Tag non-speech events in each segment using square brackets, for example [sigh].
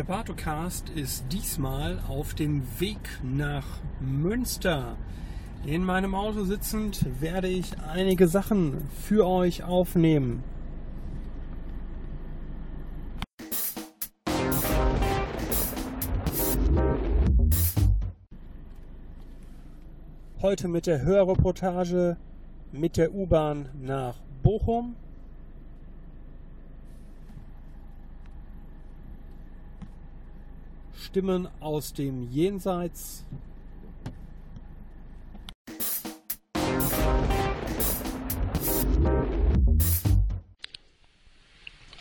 Der Bartocast ist diesmal auf dem Weg nach Münster. In meinem Auto sitzend werde ich einige Sachen für euch aufnehmen. Heute mit der Hörreportage mit der U-Bahn nach Bochum Stimmen aus dem Jenseits.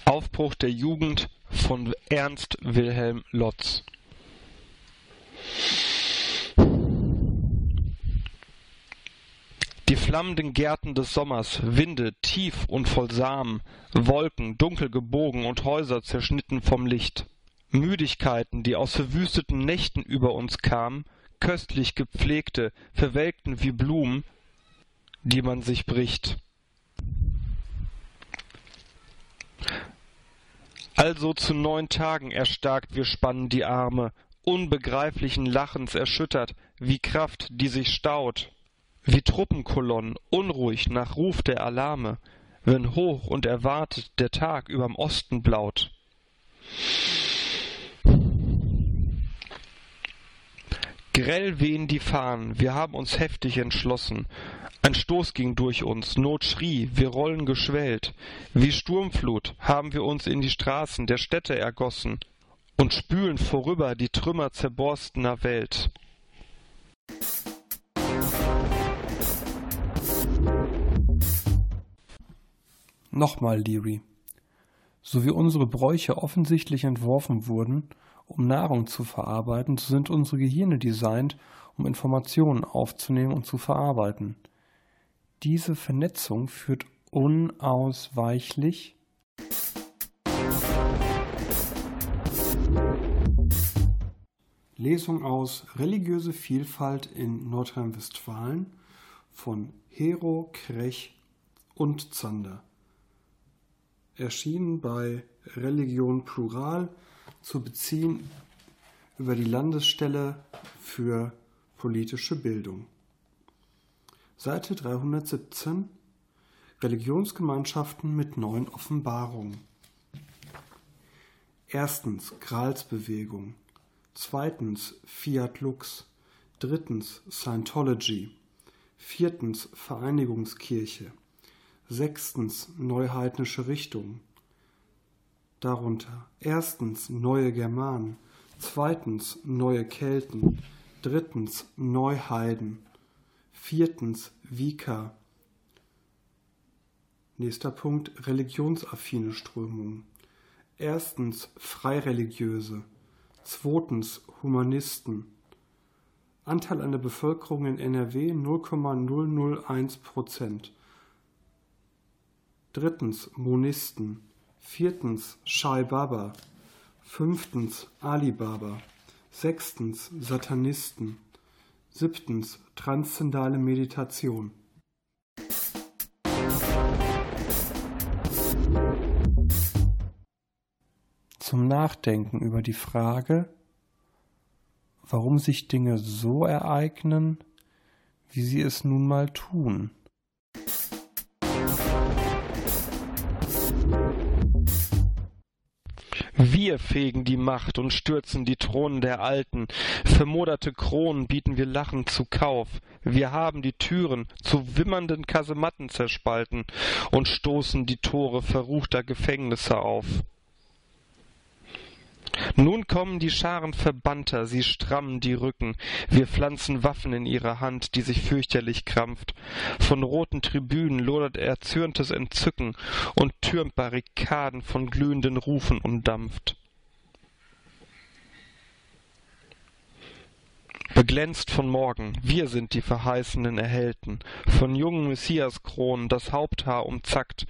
Aufbruch der Jugend von Ernst Wilhelm Lotz. Die flammenden Gärten des Sommers, Winde tief und voll Samen, Wolken dunkel gebogen und Häuser zerschnitten vom Licht. Müdigkeiten, die aus verwüsteten Nächten über uns kamen, köstlich gepflegte, verwelkten wie Blumen, die man sich bricht. Also zu neun Tagen erstarkt wir spannen die Arme, unbegreiflichen Lachens erschüttert, wie Kraft, die sich staut, wie Truppenkolonnen, unruhig nach Ruf der Alarme, wenn hoch und erwartet der Tag überm Osten blaut. Grell wehen die Fahnen, wir haben uns heftig entschlossen. Ein Stoß ging durch uns, Not schrie, wir rollen geschwellt. Wie Sturmflut haben wir uns in die Straßen der Städte ergossen und spülen vorüber die Trümmer zerborstener Welt. Nochmal, Leary. So wie unsere Bräuche offensichtlich entworfen wurden, um Nahrung zu verarbeiten, so sind unsere Gehirne designt, um Informationen aufzunehmen und zu verarbeiten. Diese Vernetzung führt unausweichlich Lesung aus Religiöse Vielfalt in Nordrhein-Westfalen von Hero, Krech und Zander. Erschienen bei Religion Plural zu beziehen über die Landesstelle für politische Bildung. Seite 317 Religionsgemeinschaften mit neuen Offenbarungen. Erstens Gralsbewegung. Zweitens Fiat Lux. Drittens Scientology. Viertens Vereinigungskirche. Sechstens Neuheidnische Richtung darunter erstens neue Germanen, zweitens neue Kelten, drittens Neuheiden, viertens Vika. Nächster Punkt religionsaffine Strömungen. Erstens Freireligiöse, zweitens Humanisten. Anteil an der Bevölkerung in NRW 0,001 Prozent. Drittens Monisten, Viertens Shai Baba. Fünftens Alibaba. Sechstens Satanisten. Siebtens Transzendale Meditation. Zum Nachdenken über die Frage, warum sich Dinge so ereignen, wie sie es nun mal tun. Wir fegen die Macht und stürzen die Thronen der Alten. Vermoderte Kronen bieten wir lachend zu Kauf. Wir haben die Türen zu wimmernden Kasematten zerspalten und stoßen die Tore verruchter Gefängnisse auf. Nun kommen die Scharen Verbannter, sie strammen die Rücken, wir pflanzen Waffen in ihre Hand, die sich fürchterlich krampft. Von roten Tribünen lodert erzürntes Entzücken und türmt Barrikaden von glühenden Rufen umdampft. Beglänzt von Morgen, wir sind die verheißenen Erhellten, von jungen Messiaskronen das Haupthaar umzackt,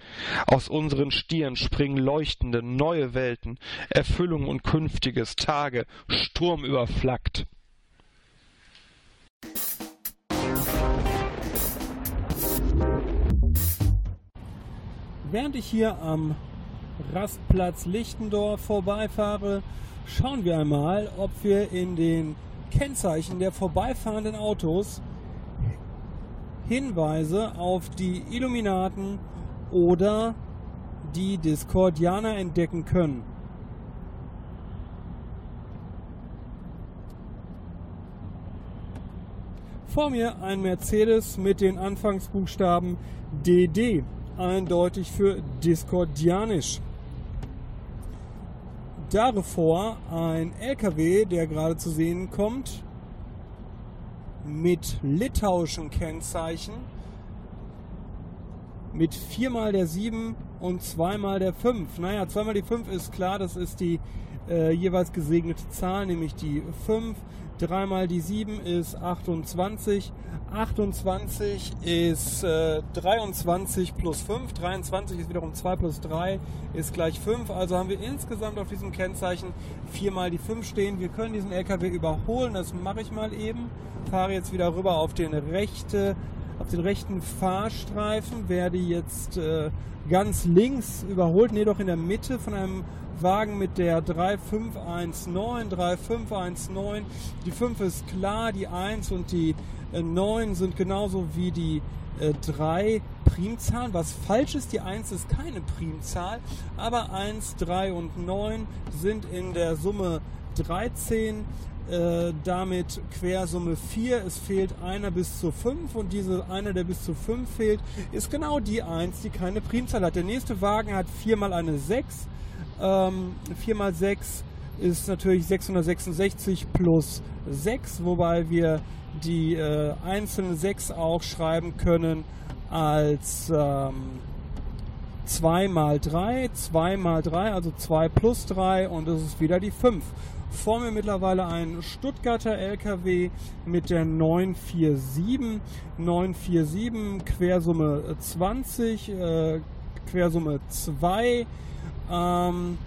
aus unseren Stirn springen leuchtende, neue Welten, Erfüllung und künftiges, Tage, Sturm überflackt. Während ich hier am Rastplatz Lichtendorf vorbeifahre, schauen wir einmal, ob wir in den Kennzeichen der vorbeifahrenden Autos Hinweise auf die Illuminaten oder die Discordianer entdecken können. Vor mir ein Mercedes mit den Anfangsbuchstaben DD, eindeutig für Discordianisch. Davor ein LKW, der gerade zu sehen kommt, mit litauischen Kennzeichen, mit viermal der 7 und zweimal der 5. Naja, zweimal die 5 ist klar, das ist die äh, jeweils gesegnete Zahl, nämlich die 5. Dreimal die 7 ist 28. 28 ist äh, 23 plus 5. 23 ist wiederum 2 plus 3 ist gleich 5. Also haben wir insgesamt auf diesem Kennzeichen viermal die 5 stehen. Wir können diesen LKW überholen. Das mache ich mal eben. Fahre jetzt wieder rüber auf den, rechte, auf den rechten Fahrstreifen. Werde jetzt äh, ganz links überholt. Ne, doch in der Mitte von einem Wagen mit der 3519, 3519. Die 5 ist klar, die 1 und die 9 äh, sind genauso wie die 3 äh, Primzahlen. Was falsch ist, die 1 ist keine Primzahl, aber 1, 3 und 9 sind in der Summe 13. Äh, damit Quersumme 4. Es fehlt einer bis zu 5 und diese einer, der bis zu 5 fehlt, ist genau die 1, die keine Primzahl hat. Der nächste Wagen hat 4 mal eine 6 ähm, 4 mal 6 ist natürlich 666 plus 6, wobei wir die äh, einzelnen 6 auch schreiben können als ähm, 2 mal 3, 2 mal 3, also 2 plus 3 und es ist wieder die 5. Vor mir mittlerweile ein Stuttgarter LKW mit der 947, 947 Quersumme 20, äh, Quersumme 2, ähm,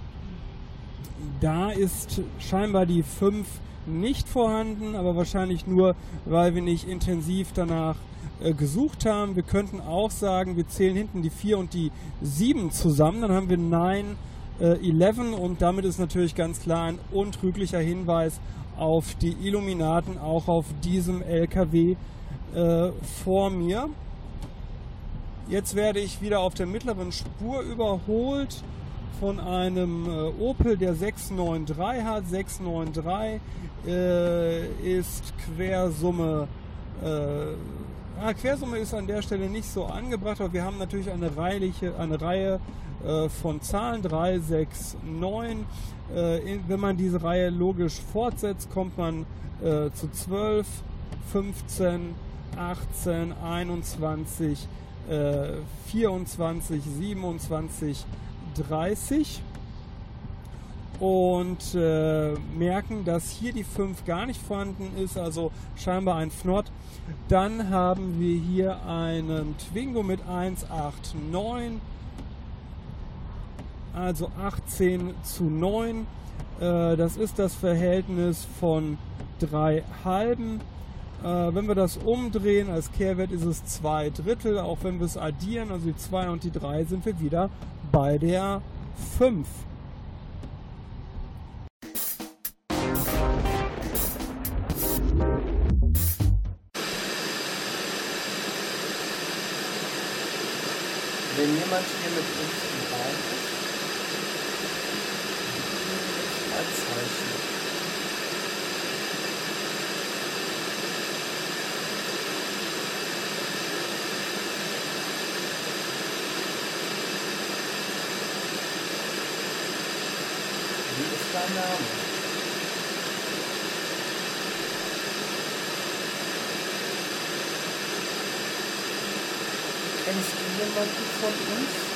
da ist scheinbar die 5 nicht vorhanden, aber wahrscheinlich nur, weil wir nicht intensiv danach äh, gesucht haben. Wir könnten auch sagen, wir zählen hinten die 4 und die 7 zusammen, dann haben wir 9, äh, 11 und damit ist natürlich ganz klar ein untrüglicher Hinweis auf die Illuminaten, auch auf diesem LKW äh, vor mir. Jetzt werde ich wieder auf der mittleren Spur überholt von einem äh, Opel, der 693 hat. 693 äh, ist Quersumme. Äh, ja, Quersumme ist an der Stelle nicht so angebracht, aber wir haben natürlich eine, reiliche, eine Reihe äh, von Zahlen 3, 6, 9. wenn man diese Reihe logisch fortsetzt, kommt man äh, zu 12, 15, 18, 21, 24, 27, 30 und äh, merken, dass hier die 5 gar nicht vorhanden ist, also scheinbar ein Fnot. Dann haben wir hier einen Twingo mit 189, also 18 zu 9. Äh, das ist das Verhältnis von 3 halben. Äh, wenn wir das umdrehen, als Kehrwert ist es 2 Drittel. Auch wenn wir es addieren, also die 2 und die 3, sind wir wieder bei der 5. Wenn jemand hier mit uns im Raum ist, ein Zeichen. dein Name? Kennst du jemanden von uns?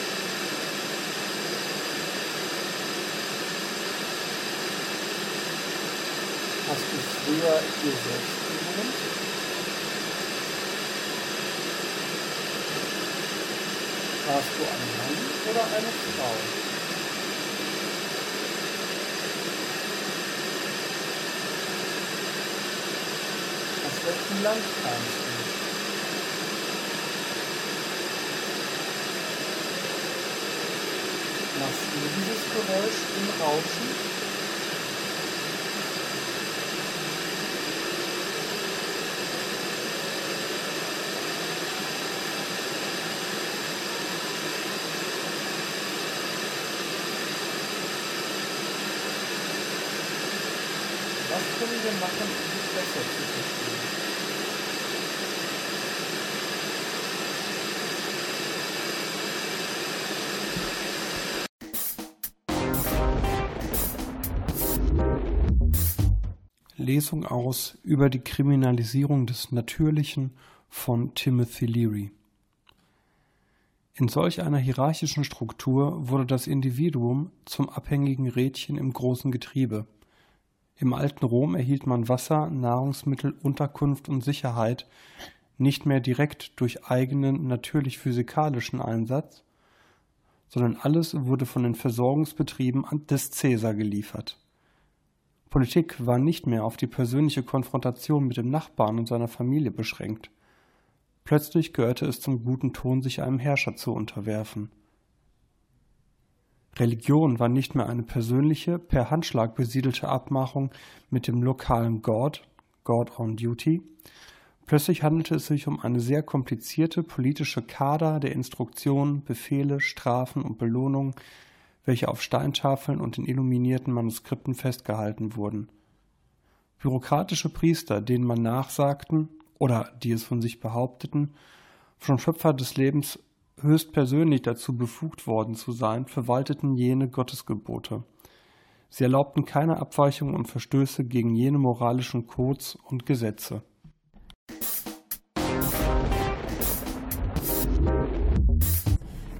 Hast du früher hier selbst gewohnt? Warst du ein Mann oder eine Frau? welchem Land kamst du? Machst du dieses Geräusch im Rauschen? Lesung aus über die Kriminalisierung des Natürlichen von Timothy Leary. In solch einer hierarchischen Struktur wurde das Individuum zum abhängigen Rädchen im großen Getriebe. Im alten Rom erhielt man Wasser, Nahrungsmittel, Unterkunft und Sicherheit nicht mehr direkt durch eigenen natürlich-physikalischen Einsatz, sondern alles wurde von den Versorgungsbetrieben des Cäsar geliefert. Politik war nicht mehr auf die persönliche Konfrontation mit dem Nachbarn und seiner Familie beschränkt. Plötzlich gehörte es zum guten Ton, sich einem Herrscher zu unterwerfen. Religion war nicht mehr eine persönliche, per Handschlag besiedelte Abmachung mit dem lokalen God, God on Duty. Plötzlich handelte es sich um eine sehr komplizierte politische Kader der Instruktionen, Befehle, Strafen und Belohnungen, welche auf Steintafeln und in illuminierten Manuskripten festgehalten wurden. Bürokratische Priester, denen man nachsagten, oder die es von sich behaupteten, vom Schöpfer des Lebens höchstpersönlich dazu befugt worden zu sein, verwalteten jene Gottesgebote. Sie erlaubten keine Abweichungen und Verstöße gegen jene moralischen Codes und Gesetze.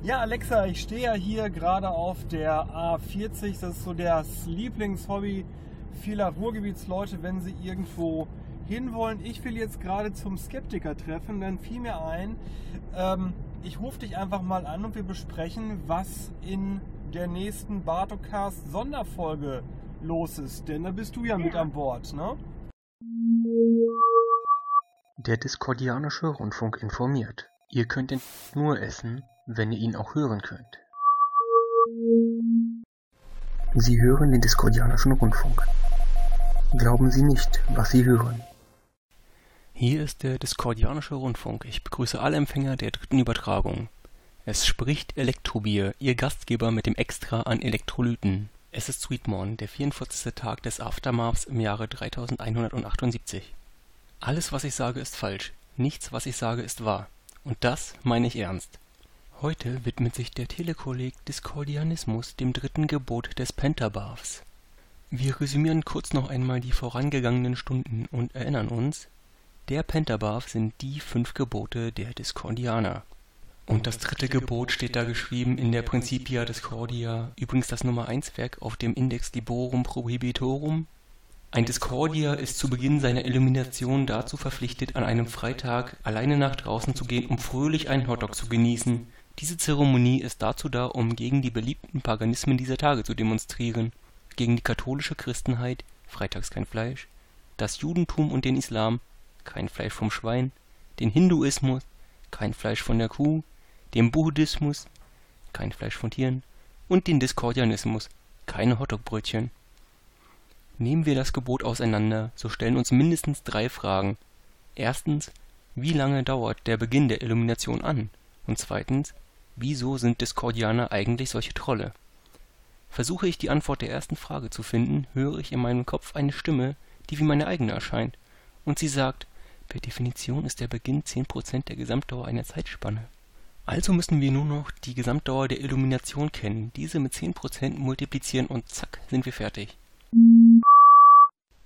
Ja, Alexa, ich stehe ja hier gerade auf der A40. Das ist so das Lieblingshobby vieler Ruhrgebietsleute, wenn sie irgendwo hinwollen. Ich will jetzt gerade zum Skeptiker treffen. Dann fiel mir ein, ähm, ich rufe dich einfach mal an und wir besprechen, was in der nächsten Bartocast Sonderfolge los ist. Denn da bist du ja, ja. mit an Bord, ne? Der Diskordianische Rundfunk informiert. Ihr könnt ihn nur essen, wenn ihr ihn auch hören könnt. Sie hören den Diskordianischen Rundfunk. Glauben Sie nicht, was Sie hören. Hier ist der Diskordianische Rundfunk. Ich begrüße alle Empfänger der dritten Übertragung. Es spricht Elektrobier, Ihr Gastgeber mit dem Extra an Elektrolyten. Es ist Sweetmorn, der 44. Tag des Aftermaths im Jahre 3178. Alles, was ich sage, ist falsch. Nichts, was ich sage, ist wahr. Und das meine ich ernst. Heute widmet sich der Telekolleg Diskordianismus dem dritten Gebot des Pentabaths. Wir resümieren kurz noch einmal die vorangegangenen Stunden und erinnern uns, der Pentabath sind die fünf Gebote der Diskordianer. Und das dritte Gebot steht da geschrieben in der Principia Discordia, übrigens das Nummer 1 Werk auf dem Index Liborum Prohibitorum. Ein Discordier ist zu Beginn seiner Illumination dazu verpflichtet, an einem Freitag alleine nach draußen zu gehen, um fröhlich einen Hotdog zu genießen, diese Zeremonie ist dazu da, um gegen die beliebten Paganismen dieser Tage zu demonstrieren, gegen die katholische Christenheit (freitags kein Fleisch), das Judentum und den Islam (kein Fleisch vom Schwein), den Hinduismus (kein Fleisch von der Kuh), den Buddhismus (kein Fleisch von Tieren) und den Diskordianismus (keine Hotdogbrötchen). Nehmen wir das Gebot auseinander, so stellen uns mindestens drei Fragen: Erstens, Wie lange dauert der Beginn der Illumination an? und zweitens Wieso sind Diskordianer eigentlich solche Trolle? Versuche ich die Antwort der ersten Frage zu finden, höre ich in meinem Kopf eine Stimme, die wie meine eigene erscheint, und sie sagt, per Definition ist der Beginn 10% der Gesamtdauer einer Zeitspanne. Also müssen wir nur noch die Gesamtdauer der Illumination kennen, diese mit 10% multiplizieren und zack, sind wir fertig.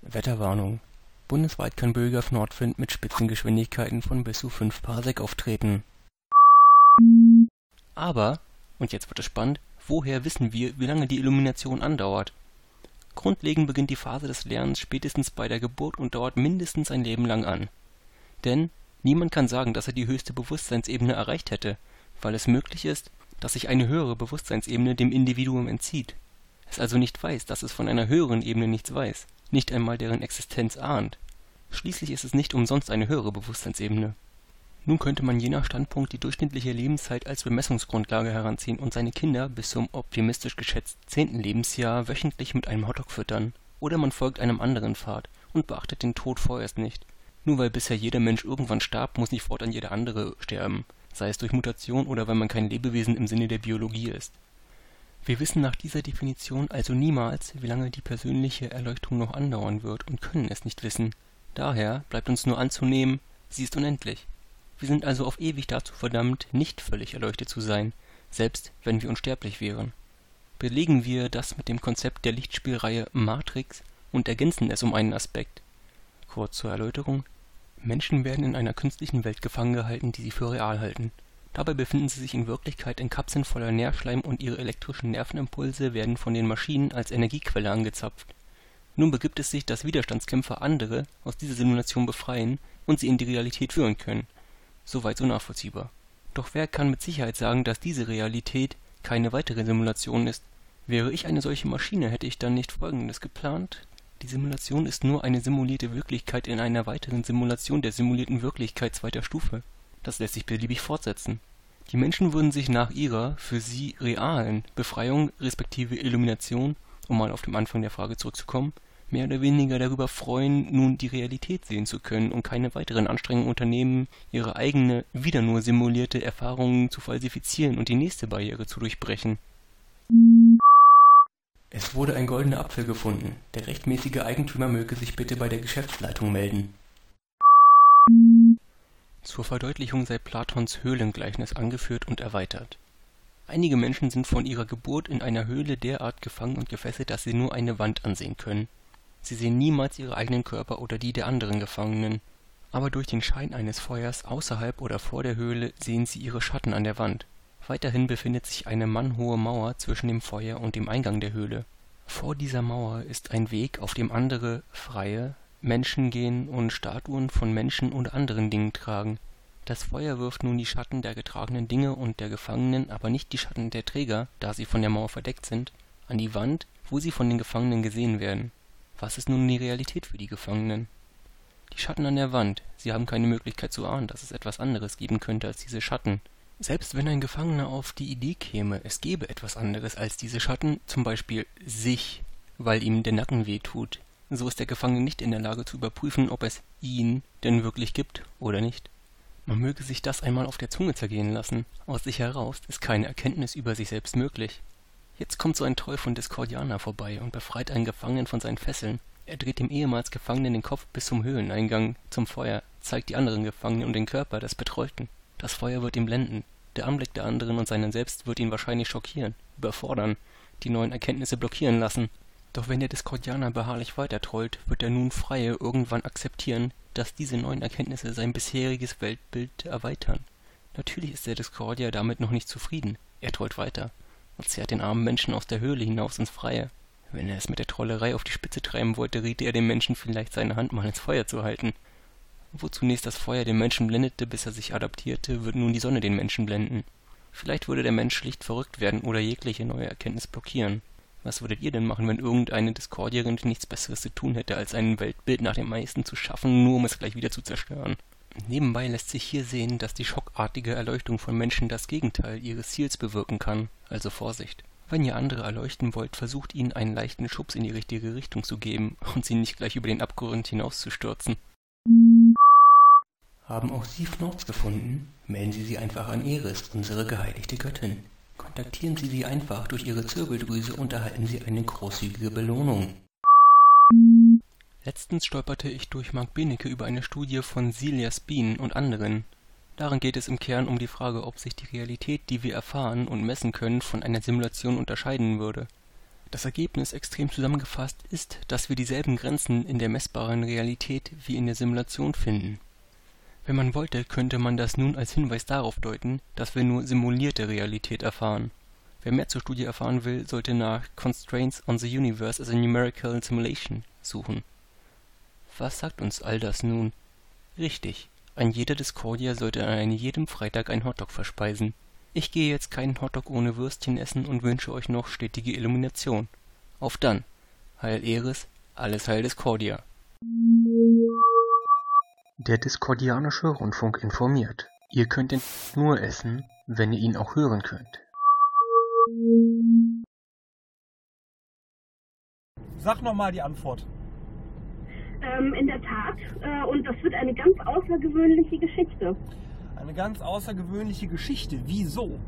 Wetterwarnung. Bundesweit kann Böige auf Nordwind mit Spitzengeschwindigkeiten von bis zu 5 Parsec auftreten. Aber, und jetzt wird es spannend, woher wissen wir, wie lange die Illumination andauert? Grundlegend beginnt die Phase des Lernens spätestens bei der Geburt und dauert mindestens ein Leben lang an. Denn niemand kann sagen, dass er die höchste Bewusstseinsebene erreicht hätte, weil es möglich ist, dass sich eine höhere Bewusstseinsebene dem Individuum entzieht, es also nicht weiß, dass es von einer höheren Ebene nichts weiß, nicht einmal deren Existenz ahnt. Schließlich ist es nicht umsonst eine höhere Bewusstseinsebene nun könnte man je nach Standpunkt die durchschnittliche Lebenszeit als Bemessungsgrundlage heranziehen und seine Kinder bis zum optimistisch geschätzt zehnten Lebensjahr wöchentlich mit einem Hotdog füttern. Oder man folgt einem anderen Pfad und beachtet den Tod vorerst nicht. Nur weil bisher jeder Mensch irgendwann starb, muss nicht fortan jeder andere sterben, sei es durch Mutation oder weil man kein Lebewesen im Sinne der Biologie ist. Wir wissen nach dieser Definition also niemals, wie lange die persönliche Erleuchtung noch andauern wird und können es nicht wissen. Daher bleibt uns nur anzunehmen, sie ist unendlich. Wir sind also auf ewig dazu verdammt, nicht völlig erleuchtet zu sein, selbst wenn wir unsterblich wären. Belegen wir das mit dem Konzept der Lichtspielreihe Matrix und ergänzen es um einen Aspekt. Kurz zur Erläuterung. Menschen werden in einer künstlichen Welt gefangen gehalten, die sie für real halten. Dabei befinden sie sich in Wirklichkeit in Kapseln voller Nährschleim und ihre elektrischen Nervenimpulse werden von den Maschinen als Energiequelle angezapft. Nun begibt es sich, dass Widerstandskämpfer andere aus dieser Simulation befreien und sie in die Realität führen können. Soweit so nachvollziehbar. Doch wer kann mit Sicherheit sagen, dass diese Realität keine weitere Simulation ist? Wäre ich eine solche Maschine, hätte ich dann nicht Folgendes geplant: Die Simulation ist nur eine simulierte Wirklichkeit in einer weiteren Simulation der simulierten Wirklichkeit zweiter Stufe das lässt sich beliebig fortsetzen. Die Menschen würden sich nach ihrer, für sie realen, Befreiung respektive Illumination, um mal auf den Anfang der Frage zurückzukommen, mehr oder weniger darüber freuen, nun die Realität sehen zu können und keine weiteren Anstrengungen unternehmen, ihre eigene, wieder nur simulierte Erfahrungen zu falsifizieren und die nächste Barriere zu durchbrechen. Es wurde ein goldener Apfel gefunden. Der rechtmäßige Eigentümer möge sich bitte bei der Geschäftsleitung melden. Zur Verdeutlichung sei Platons Höhlengleichnis angeführt und erweitert. Einige Menschen sind von ihrer Geburt in einer Höhle derart gefangen und gefesselt, dass sie nur eine Wand ansehen können. Sie sehen niemals ihre eigenen Körper oder die der anderen Gefangenen. Aber durch den Schein eines Feuers außerhalb oder vor der Höhle sehen sie ihre Schatten an der Wand. Weiterhin befindet sich eine mannhohe Mauer zwischen dem Feuer und dem Eingang der Höhle. Vor dieser Mauer ist ein Weg, auf dem andere, freie, Menschen gehen und Statuen von Menschen und anderen Dingen tragen. Das Feuer wirft nun die Schatten der getragenen Dinge und der Gefangenen, aber nicht die Schatten der Träger, da sie von der Mauer verdeckt sind, an die Wand, wo sie von den Gefangenen gesehen werden. Was ist nun die Realität für die Gefangenen? Die Schatten an der Wand, sie haben keine Möglichkeit zu ahnen, dass es etwas anderes geben könnte als diese Schatten. Selbst wenn ein Gefangener auf die Idee käme, es gebe etwas anderes als diese Schatten, zum Beispiel sich, weil ihm der Nacken weh tut, so ist der Gefangene nicht in der Lage zu überprüfen, ob es ihn denn wirklich gibt oder nicht. Man möge sich das einmal auf der Zunge zergehen lassen. Aus sich heraus ist keine Erkenntnis über sich selbst möglich. Jetzt kommt so ein Troll von Discordiana vorbei und befreit einen Gefangenen von seinen Fesseln. Er dreht dem ehemals Gefangenen den Kopf bis zum Höhleneingang, zum Feuer, zeigt die anderen Gefangenen und den Körper des Betreuten. Das Feuer wird ihn blenden. Der Anblick der anderen und seinen selbst wird ihn wahrscheinlich schockieren, überfordern, die neuen Erkenntnisse blockieren lassen. Doch wenn der Discordianer beharrlich weitertrollt, wird der nun Freie irgendwann akzeptieren, dass diese neuen Erkenntnisse sein bisheriges Weltbild erweitern. Natürlich ist der Discordier damit noch nicht zufrieden. Er trollt weiter und zerrt den armen Menschen aus der Höhle hinaus ins Freie. Wenn er es mit der Trollerei auf die Spitze treiben wollte, riete er dem Menschen vielleicht seine Hand mal ins Feuer zu halten. Wo zunächst das Feuer den Menschen blendete, bis er sich adaptierte, wird nun die Sonne den Menschen blenden. Vielleicht würde der Mensch schlicht verrückt werden oder jegliche neue Erkenntnis blockieren. Was würdet ihr denn machen, wenn irgendeine Discordierin nichts Besseres zu tun hätte, als ein Weltbild nach dem meisten zu schaffen, nur um es gleich wieder zu zerstören? Nebenbei lässt sich hier sehen, dass die schockartige Erleuchtung von Menschen das Gegenteil ihres Ziels bewirken kann, also Vorsicht. Wenn ihr andere erleuchten wollt, versucht ihnen einen leichten Schubs in die richtige Richtung zu geben und sie nicht gleich über den Abgrund hinauszustürzen. Haben auch Sie Fnords gefunden? Melden Sie sie einfach an Eris, unsere geheiligte Göttin. Kontaktieren Sie sie einfach durch Ihre Zirbeldrüse und erhalten Sie eine großzügige Belohnung. Letztens stolperte ich durch Mark Benecke über eine Studie von Celia Spien und anderen. Darin geht es im Kern um die Frage, ob sich die Realität, die wir erfahren und messen können, von einer Simulation unterscheiden würde. Das Ergebnis extrem zusammengefasst ist, dass wir dieselben Grenzen in der messbaren Realität wie in der Simulation finden wenn man wollte, könnte man das nun als Hinweis darauf deuten, dass wir nur simulierte Realität erfahren. Wer mehr zur Studie erfahren will, sollte nach Constraints on the Universe as a Numerical Simulation suchen. Was sagt uns all das nun? Richtig, ein jeder Discordia sollte an jedem Freitag ein Hotdog verspeisen. Ich gehe jetzt keinen Hotdog ohne Würstchen essen und wünsche euch noch stetige Illumination. Auf dann. Heil Eris, alles Heil Discordia. Der Diskordianische Rundfunk informiert: Ihr könnt ihn nur essen, wenn ihr ihn auch hören könnt. Sag nochmal die Antwort. Ähm, in der Tat. Äh, und das wird eine ganz außergewöhnliche Geschichte. Eine ganz außergewöhnliche Geschichte. Wieso?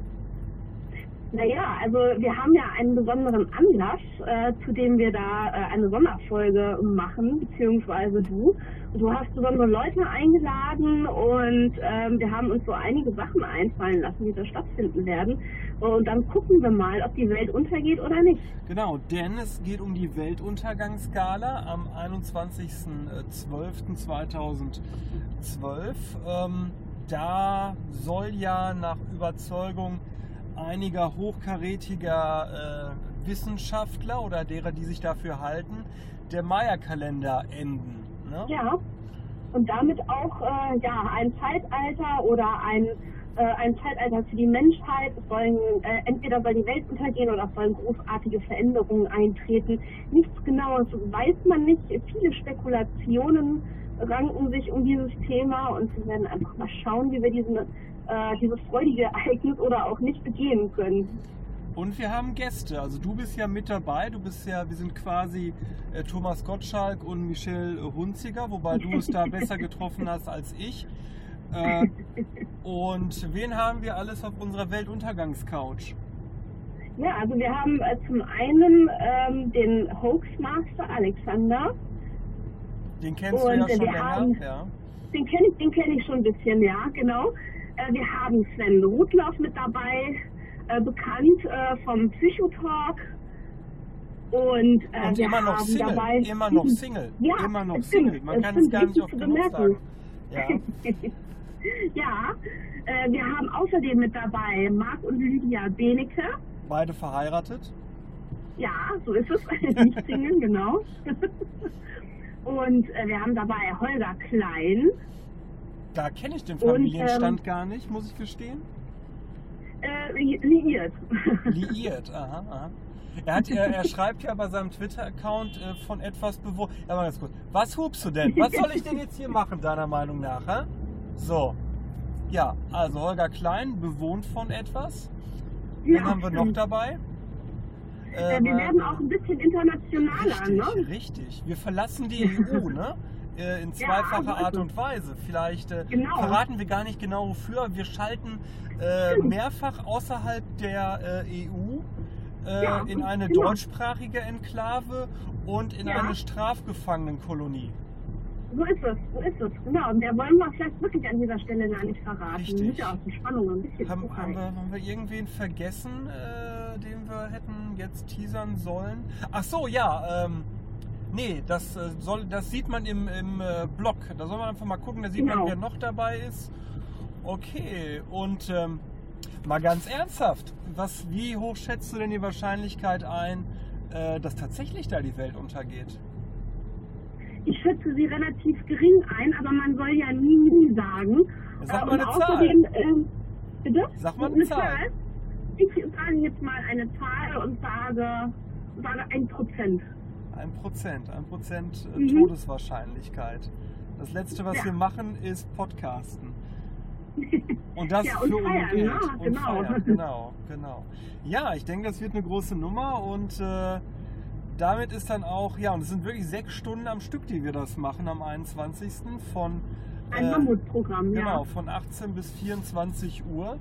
Naja, also wir haben ja einen besonderen Anlass, äh, zu dem wir da äh, eine Sonderfolge machen, beziehungsweise du. Du hast besondere Leute eingeladen und ähm, wir haben uns so einige Sachen einfallen lassen, die da stattfinden werden. Und dann gucken wir mal, ob die Welt untergeht oder nicht. Genau, denn es geht um die Weltuntergangsgala am 21.12.2012. Ähm, da soll ja nach Überzeugung einiger hochkarätiger äh, Wissenschaftler oder derer, die sich dafür halten, der Maya-Kalender enden. Ne? Ja, und damit auch äh, ja, ein Zeitalter oder ein, äh, ein Zeitalter für die Menschheit. Es sollen, äh, entweder soll die Welt untergehen oder es sollen großartige Veränderungen eintreten. Nichts Genaues weiß man nicht. Viele Spekulationen ranken sich um dieses Thema und wir werden einfach mal schauen, wie wir diesen, äh, dieses freudige Ereignis oder auch nicht begehen können. Und wir haben Gäste. Also du bist ja mit dabei. Du bist ja, wir sind quasi äh, Thomas Gottschalk und Michelle Hunziger, wobei du es da [laughs] besser getroffen hast als ich. Äh, und wen haben wir alles auf unserer Weltuntergangscouch? Ja, also wir haben äh, zum einen ähm, den Hoaxmaster Alexander. Den kennst und, du ja schon länger, haben, ja. Den kenne ich, kenn ich schon ein bisschen, ja, genau. Äh, wir haben Sven Rudloff mit dabei, äh, bekannt äh, vom Psychotalk. Und, äh, und immer noch Single, dabei, immer noch Single, ja, immer noch Single. Man kann es gar nicht auf genug sagen. [laughs] Ja, ja äh, wir haben außerdem mit dabei Marc und Lydia Benecke. Beide verheiratet? Ja, so ist es. [laughs] nicht Single, genau. [laughs] und äh, wir haben dabei Holger Klein. Da kenne ich den Familienstand und, ähm, gar nicht, muss ich gestehen. Äh, liiert. [laughs] Liiert, aha, aha. Er, hat, er, er schreibt ja bei seinem Twitter-Account äh, von etwas bewohnt. Ja, mal ganz kurz. Was hubst du denn? Was soll ich denn jetzt hier machen, deiner Meinung nach? Hä? So. Ja, also Holger Klein bewohnt von etwas. Ja, Wen haben wir noch dabei? Äh, wir werden auch ein bisschen internationaler, richtig, ne? Richtig. Wir verlassen die EU, ne? Äh, in zweifacher ja, Art und Weise. Vielleicht äh, genau. verraten wir gar nicht genau wofür. Wir schalten äh, mehrfach außerhalb der äh, EU äh, ja, in eine genau. deutschsprachige Enklave und in ja. eine Strafgefangenenkolonie. So ist es, so ist es. Genau, und der wollen wir vielleicht wirklich an dieser Stelle gar nicht verraten. Richtig. Ja auch die Spannung ein bisschen haben, haben, wir, haben wir irgendwen vergessen, den wir hätten jetzt teasern sollen? Ach so, ja, ähm, Nee, das, äh, soll, das sieht man im, im äh, Blog. Da soll man einfach mal gucken, da sieht genau. man, wer noch dabei ist. Okay, und ähm, mal ganz ernsthaft, was, wie hoch schätzt du denn die Wahrscheinlichkeit ein, äh, dass tatsächlich da die Welt untergeht? Ich schätze sie relativ gering ein, aber man soll ja nie, nie sagen. Sag mal eine Zahl. Äh, bitte? Sag mal eine, eine Zahl. Zahl. Ich sage jetzt mal eine Zahl und sage, sage ein Prozent. Ein Prozent, ein Prozent äh, mhm. Todeswahrscheinlichkeit. Das letzte, was ja. wir machen, ist Podcasten. [laughs] Und das ja, und für feiern, Geld. Ja, und genau. Feiern, [laughs] genau, genau. Ja, ich denke, das wird eine große Nummer und äh, damit ist dann auch, ja, und es sind wirklich sechs Stunden am Stück, die wir das machen am 21. von ein äh, Mammutprogramm, genau, ja. von 18 bis 24 Uhr.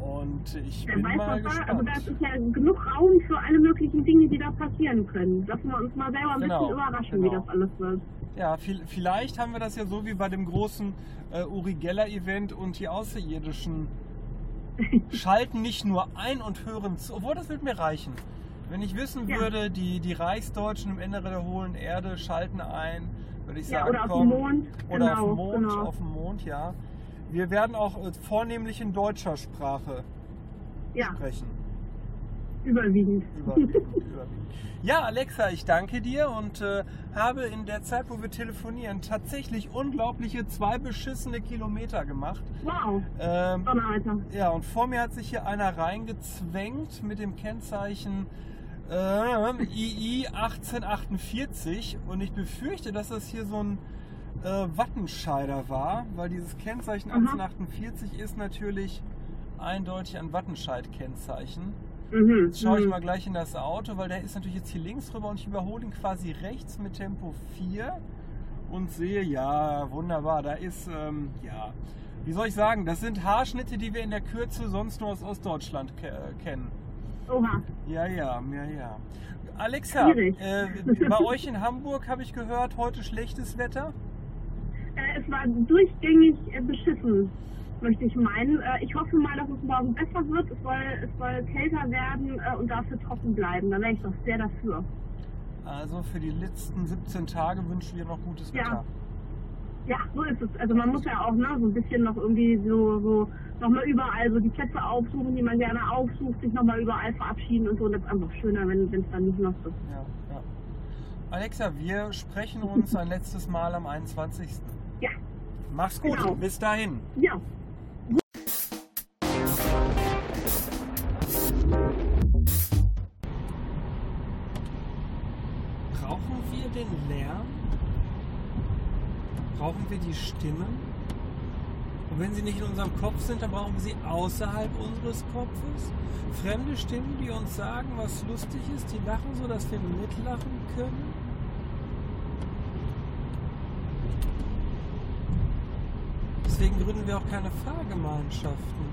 Und ich Wer bin weiß, mal was gespannt. Da, also da ist ja genug Raum für alle möglichen Dinge, die da passieren können. Lassen wir uns mal selber ein Genau, bisschen überraschen, genau. wie das alles wird. Ja, viel- vielleicht haben wir das ja so wie bei dem großen äh, Uri Geller Event und die Außerirdischen [laughs] schalten nicht nur ein und hören zu, obwohl das würde mir reichen. Wenn ich wissen Ja. würde, die, die Reichsdeutschen im Inneren der hohlen Erde schalten ein, würde ich Ja, sagen, oder auf dem komm, Mond. oder genau, auf dem Mond, genau. auf dem Mond, ja. Wir werden auch äh, vornehmlich in deutscher Sprache Ja, sprechen. überwiegend. Überwiegend, überwiegend. Ja, Alexa, ich danke dir und äh, habe in der Zeit, wo wir telefonieren, tatsächlich unglaubliche zwei beschissene Kilometer gemacht. Wow, Ähm, Donneralter. ja, und vor mir hat sich hier einer reingezwängt mit dem Kennzeichen äh, II 1848 und ich befürchte, dass das hier so ein äh, Wattenscheider war, weil dieses Kennzeichen Aha. 1848 ist natürlich eindeutig ein Wattenscheid-Kennzeichen. Mhm. Jetzt schaue ich mhm. mal gleich in das Auto, weil der ist natürlich jetzt hier links rüber und ich überhole ihn quasi rechts mit Tempo 4 und sehe, ja, wunderbar. Da ist, ähm, ja, wie soll ich sagen, das sind Haarschnitte, die wir in der Kürze sonst nur aus Ostdeutschland ke äh, kennen. Oha. Ja, ja, ja, ja. Alexa, äh, bei euch in Hamburg habe ich gehört, heute schlechtes Wetter? Äh, es war durchgängig äh, beschissen, möchte ich meinen. Äh, ich hoffe mal, dass es morgen besser wird. Es soll, es soll kälter werden äh, und dafür trocken bleiben. Da wäre ich doch sehr dafür. Also für die letzten 17 Tage wünschen wir noch gutes Ja. Wetter. Ja, so ist es. Also man muss ja auch ne, so ein bisschen noch irgendwie so, so nochmal überall so die Plätze aufsuchen, die man gerne aufsucht, sich nochmal überall verabschieden und so. Und das ist einfach schöner, wenn es dann nicht noch so ist. Ja, ja. Alexa, wir sprechen uns ein letztes Mal am 21. Mach's gut, Genau. bis dahin. ja. Brauchen wir den Lärm? Brauchen wir die Stimmen? Und wenn sie nicht in unserem Kopf sind, dann brauchen wir sie außerhalb unseres Kopfes? Fremde Stimmen, die uns sagen, was lustig ist, die lachen so, dass wir mitlachen können? Deswegen gründen wir auch keine Fahrgemeinschaften.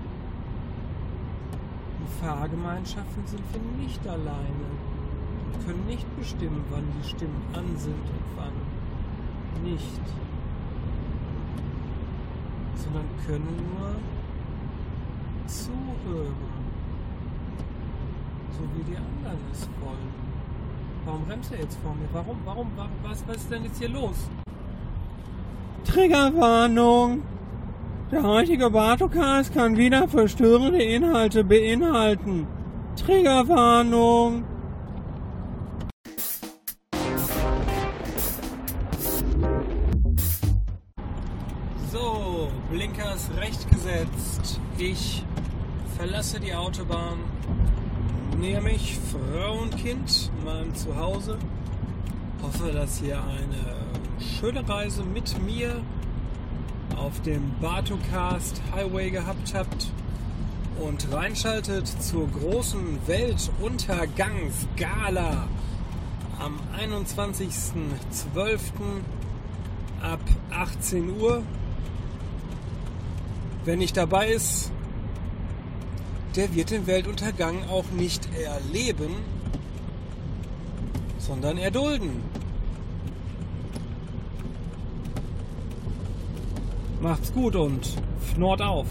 In Fahrgemeinschaften sind wir nicht alleine. Wir können nicht bestimmen, wann die Stimmen an sind und wann nicht. Sondern können nur zuhören. So wie die anderen es wollen. Warum bremst er jetzt vor mir? Warum? Warum? wa- Was, was ist denn jetzt hier los? Triggerwarnung! Der heutige Bartocast kann wieder verstörende Inhalte beinhalten. Triggerwarnung! So, Blinkers recht gesetzt. Ich verlasse die Autobahn, näher mich Frau und Kind meinem Zuhause. Hoffe, dass ihr eine schöne Reise mit mir auf dem Bartocast Highway gehabt habt und reinschaltet zur großen Weltuntergangsgala am 21.12. ab 18 Uhr. Wer nicht dabei ist, der wird den Weltuntergang auch nicht erleben, sondern erdulden. Macht's gut und fnord auf!